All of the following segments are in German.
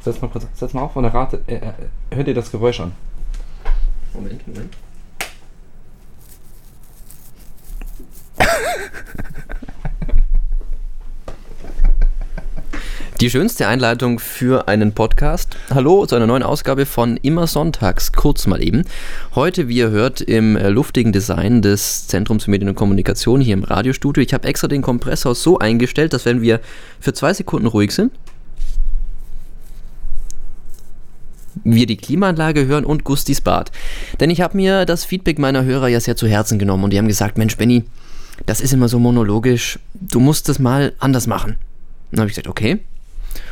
Setz mal kurz, setz mal auf und rate, äh, äh, hör dir das Geräusch an. Moment, Moment. Die schönste Einleitung für einen Podcast. Hallo zu einer neuen Ausgabe von Immer Sonntags, kurz mal eben. Heute, wie ihr hört, im äh, luftigen Design des Zentrums für Medien und Kommunikation hier im Radiostudio. Ich habe extra den Kompressor so eingestellt, dass wenn wir für zwei Sekunden ruhig sind, wir die Klimaanlage hören und Gustis Bad. Denn ich habe mir das Feedback meiner Hörer ja sehr zu Herzen genommen und die haben gesagt, Mensch Benny, das ist immer so monologisch, du musst es mal anders machen. Dann habe ich gesagt, okay.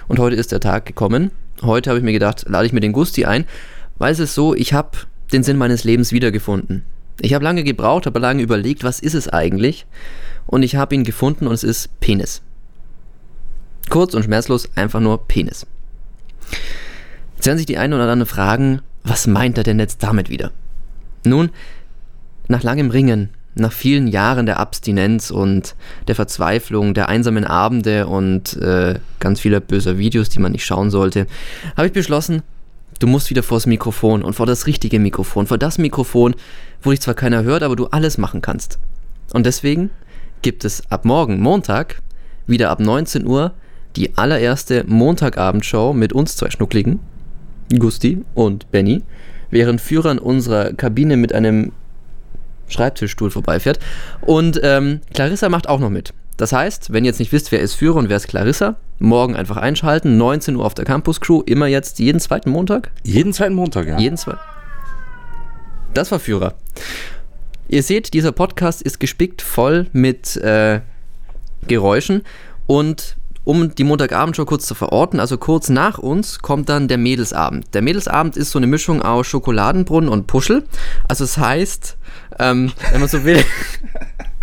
Und heute ist der Tag gekommen. Heute habe ich mir gedacht, lade ich mir den Gusti ein, weil es ist so, ich habe den Sinn meines Lebens wiedergefunden. Ich habe lange gebraucht, habe lange überlegt, was ist es eigentlich? Und ich habe ihn gefunden und es ist Penis. Kurz und schmerzlos einfach nur Penis. Jetzt werden sich die einen oder anderen fragen, was meint er denn jetzt damit wieder? Nun, nach langem Ringen, nach vielen Jahren der Abstinenz und der Verzweiflung, der einsamen Abende und äh, ganz vieler böser Videos, die man nicht schauen sollte, habe ich beschlossen, du musst wieder vors Mikrofon und vor das richtige Mikrofon, vor das Mikrofon, wo dich zwar keiner hört, aber du alles machen kannst. Und deswegen gibt es ab morgen, Montag, wieder ab 19 Uhr die allererste Montagabendshow mit uns zwei Schnuckligen, Gusti und Benny, während Führer in unserer Kabine mit einem Schreibtischstuhl vorbeifährt. Und ähm, Clarissa macht auch noch mit. Das heißt, wenn ihr jetzt nicht wisst, wer ist Führer und wer ist Clarissa, morgen einfach einschalten, 19 Uhr auf der Campus Crew, immer jetzt jeden zweiten Montag? Jeden zweiten Montag, ja. Jeden zweiten. Das war Führer. Ihr seht, dieser Podcast ist gespickt voll mit äh, Geräuschen und um die Montagabendshow kurz zu verorten, also kurz nach uns kommt dann der Mädelsabend. Der Mädelsabend ist so eine Mischung aus Schokoladenbrunnen und Puschel. Also es das heißt, ähm, wenn man so will,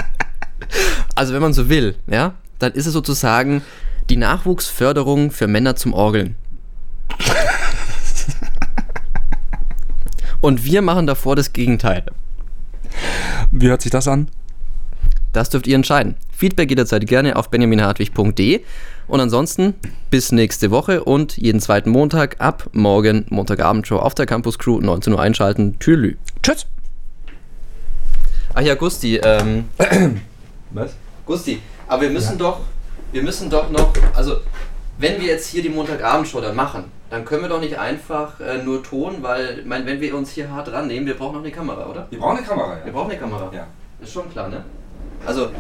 also wenn man so will, ja, dann ist es sozusagen die Nachwuchsförderung für Männer zum Orgeln. Und wir machen davor das Gegenteil. Wie hört sich das an? Das dürft ihr entscheiden. Feedback jederzeit gerne auf benjaminhartwig.de. Und ansonsten bis nächste Woche und jeden zweiten Montag ab morgen Montagabendshow auf der Campus Crew 19 Uhr einschalten. Tschüss. Tschüss. Ach ja, Gusti, ähm. Was? Gusti, aber wir müssen ja. doch, wir müssen doch noch, also wenn wir jetzt hier die Montagabendshow dann machen, dann können wir doch nicht einfach äh, nur Ton, weil, ich meine, wenn wir uns hier hart rannehmen, wir brauchen noch eine Kamera, oder? Wir brauchen eine Kamera, ja. Wir brauchen eine Kamera. Ja. Ist schon klar, ne? Also,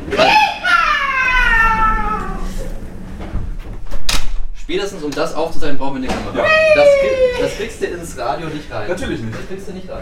Spätestens um das aufzuzeigen, brauchen wir eine Kamera. Ja. Das, das kriegst du ins Radio nicht rein. Natürlich nicht. Das kriegst du nicht rein.